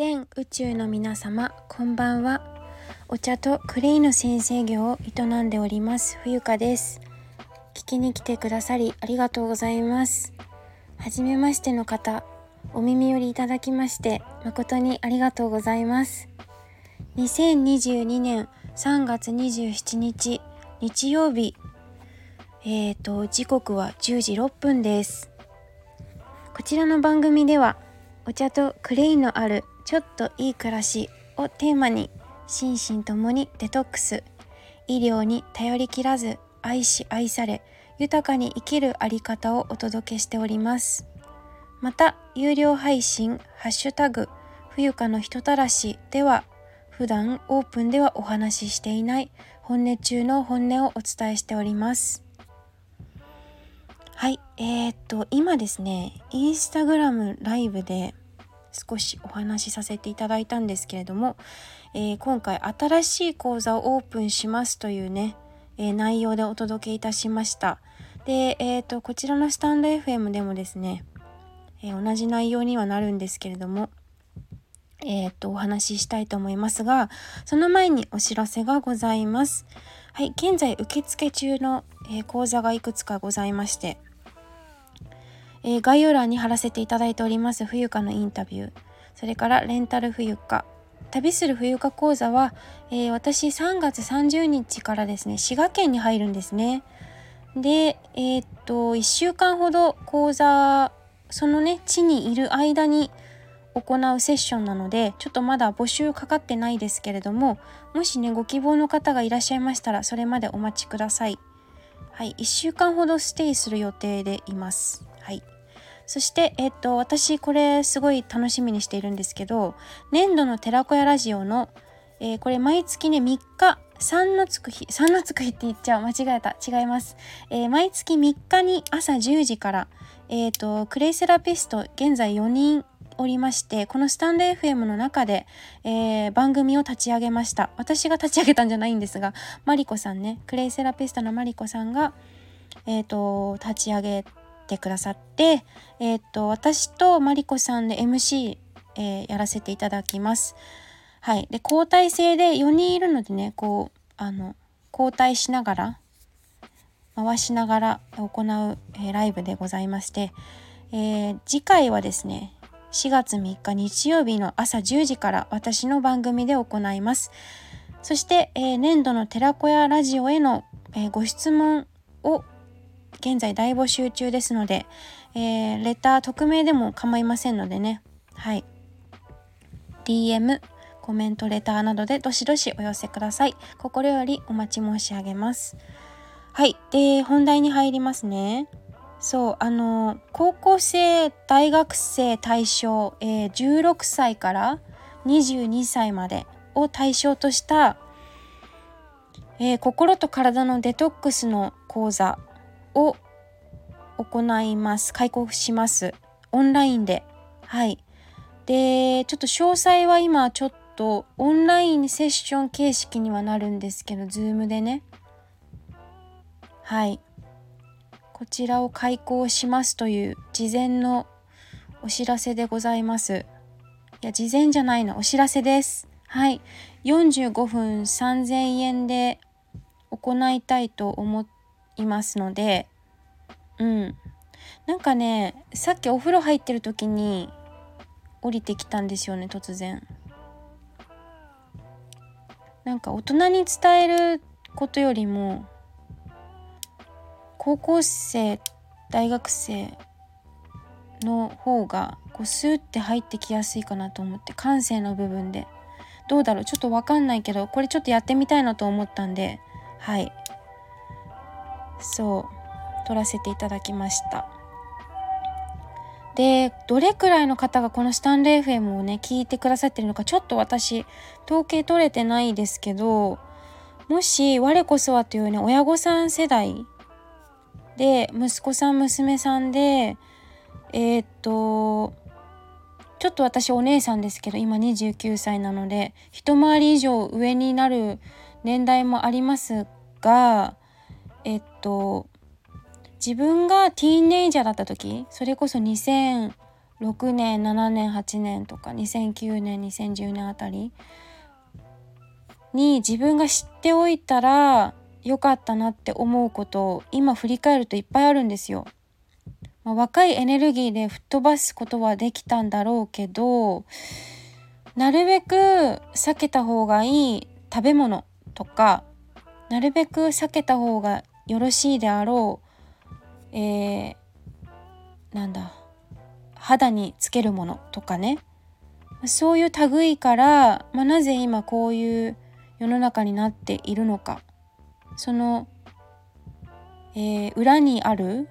全宇宙の皆様こんばんは。お茶とクレイの先生業を営んでおります冬香です。聞きに来てくださりありがとうございます。初めましての方お耳寄りいただきまして誠にありがとうございます。2022年3月27日日曜日。えーと時刻は10時6分です。こちらの番組ではお茶とクレイのあるちょっといい暮らしをテーマに心身ともにデトックス。医療に頼りきらず愛し愛され豊かに生きるあり方をお届けしております。また有料配信「ハッシュタグ冬香の人たらし」では普段オープンではお話ししていない本音中の本音をお伝えしております。はい、えー、っと、今ですね、インスタグラムライブで少しお話しさせていただいたんですけれども、えー、今回新しい講座をオープンしますというね、えー、内容でお届けいたしました。で、えー、と、こちらのスタンド FM でもですね、え同じ内容にはなるんですけれども、えっ、と、お話ししたいと思いますが、その前にお知らせがございます。はい、現在受付中の、え講座がいくつかございまして、えー、概要欄に貼らせていただいております冬香のインタビュー。それからレンタル冬香。旅する冬香講座は、えー、私3月30日からですね滋賀県に入るんですね。でえー、っと1週間ほど講座そのね地にいる間に行うセッションなのでちょっとまだ募集かかってないですけれどももしねご希望の方がいらっしゃいましたらそれまでお待ちください。はい1週間ほどステイする予定でいますはいそして、えっと、私これすごい楽しみにしているんですけど、年度の寺子屋ラジオの、えー、これ毎月ね、3日、3のつく日、3のつく日って言っちゃう。間違えた。違います。えー、毎月3日に朝10時から、えっ、ー、と、クレイセラピスト、現在4人おりまして、このスタンド FM の中で、えー、番組を立ち上げました。私が立ち上げたんじゃないんですが、マリコさんね、クレイセラピストのマリコさんが、えっ、と、立ち上げてくださって、えっ、と、私とマリコさんで MC、えー、やらせていただきます。はい。で、交代制で4人いるのでね、こう、あの、交代しながら、回しながら行う、えー、ライブでございまして、えー、次回はですね、4月3日日曜日の朝10時から私の番組で行います。そして、えー、年度の寺子屋ラジオへの、えー、ご質問を現在大募集中ですので、えー、レター匿名でも構いませんのでね。はい。DM コメントレターなどでどしどしお寄せください。心よりお待ち申し上げます。はい。で本題に入りますね。そうあの高校生大学生対象、えー、16歳から22歳までを対象とした、えー、心と体のデトックスの講座を行います。開講します。オンラインで。はい。で、ちょっと詳細は今ちょっとオンラインセッション形式にはなるんですけど、ズームでね。はい。こちらを開講しますという事前のお知らせでございます。いや、事前じゃないの、お知らせです。はい。45分3000円で行いたいと思いますので、うん。なんかね、さっきお風呂入ってる時に降りてきたんですよね、突然。なんか大人に伝えることよりも、高校生、大学生の方がこうスーって入ってきやすいかなと思って感性の部分で。どうだろう？ちょっとわかんないけどこれちょっとやってみたいなと思ったんで。はい。そう。撮らせていただきました。でどれくらいの方がこのスタンレー FM をね聞いてくださってるのかちょっと私統計取れてないですけどもし我こそはというね親御さん世代で息子さん娘さんでえー、っとちょっと私お姉さんですけど今29歳なので一回り以上上になる年代もありますがえっと自分がティーンネイジャーだった時それこそ2006年7年8年とか2009年2010年あたりに自分が知っておいたらよかったなって思うことを今振り返るといっぱいあるんですよ。まあ、若いエネルギーで吹っ飛ばすことはできたんだろうけどなるべく避けた方がいい食べ物とかなるべく避けた方がよろしいであろう、えー、なんだ肌につけるものとかねそういう類から、まあ、なぜ今こういう世の中になっているのかその、えー、裏にある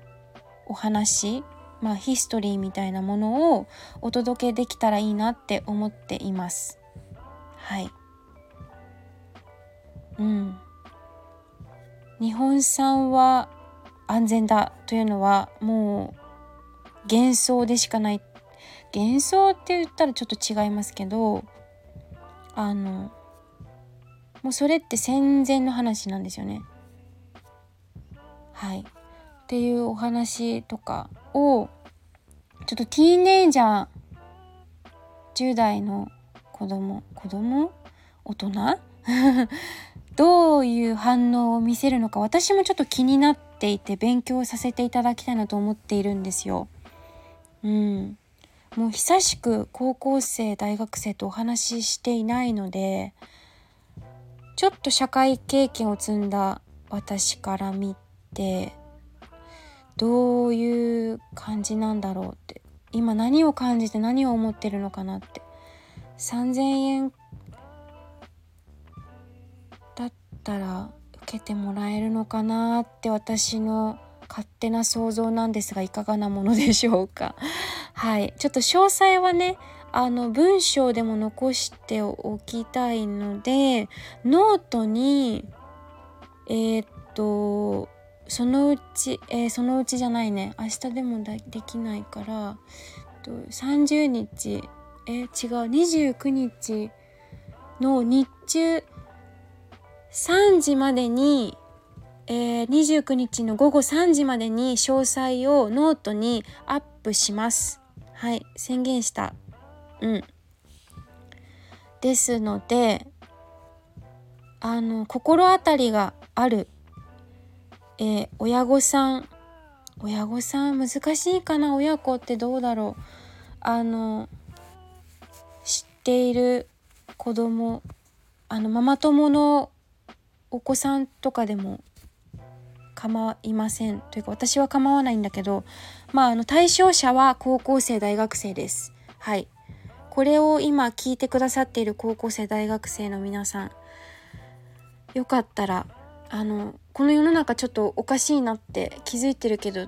お話まあヒストリーみたいなものをお届けできたらいいなって思っています。はい。うん。日本産は安全だというのはもう幻想でしかない。幻想って言ったらちょっと違いますけどあのもうそれって戦前の話なんですよね。はい。っていうお話とかをちょっとティーンエイジャー10代の子供子供？大人？どういう反応を見せるのか私もちょっと気になっていて勉強させていただきたいなと思っているんですよ。うん。もう久しく高校生大学生とお話ししていないのでちょっと社会経験を積んだ私から見てどういう感じなんだろうって。今何を感じて何を思ってるのかなって。3,000円だったら受けてもらえるのかなって私の勝手な想像なんですがいかがなものでしょうか。はい。ちょっと詳細はねあの文章でも残しておきたいのでノートにえー、っとそのうち、えー、そのうちじゃないね。明日でもできないからと30日えー、違う29日の日中3時までに、えー、29日の午後3時までに詳細をノートにアップします。はい宣言した。うん。ですのであの心当たりがある、えー、親御さん。親御さん難しいかな？親子ってどうだろう？あの知っている子供。あのママ友のお子さんとかでも。構いません。というか私は構わないんだけど。まああの対象者は高校生大学生です。はい。これを今聞いてくださっている高校生大学生の皆さんよかったらあのこの世の中ちょっとおかしいなって気づいてるけど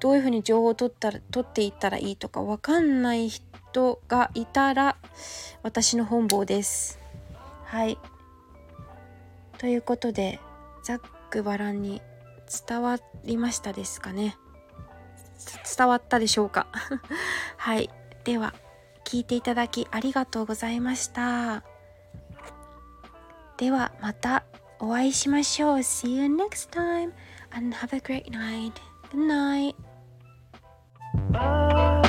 どういうふうに情報を取ったら取っていったらいいとか分かんない人がいたら私の本望です。はい。ということでざっくばらんに伝わりましたですかね。伝わったでしょうか。はい。では。聞いていただきありがとうございました。ではまたお会いしましょう。See you next time and have a great night. Good night.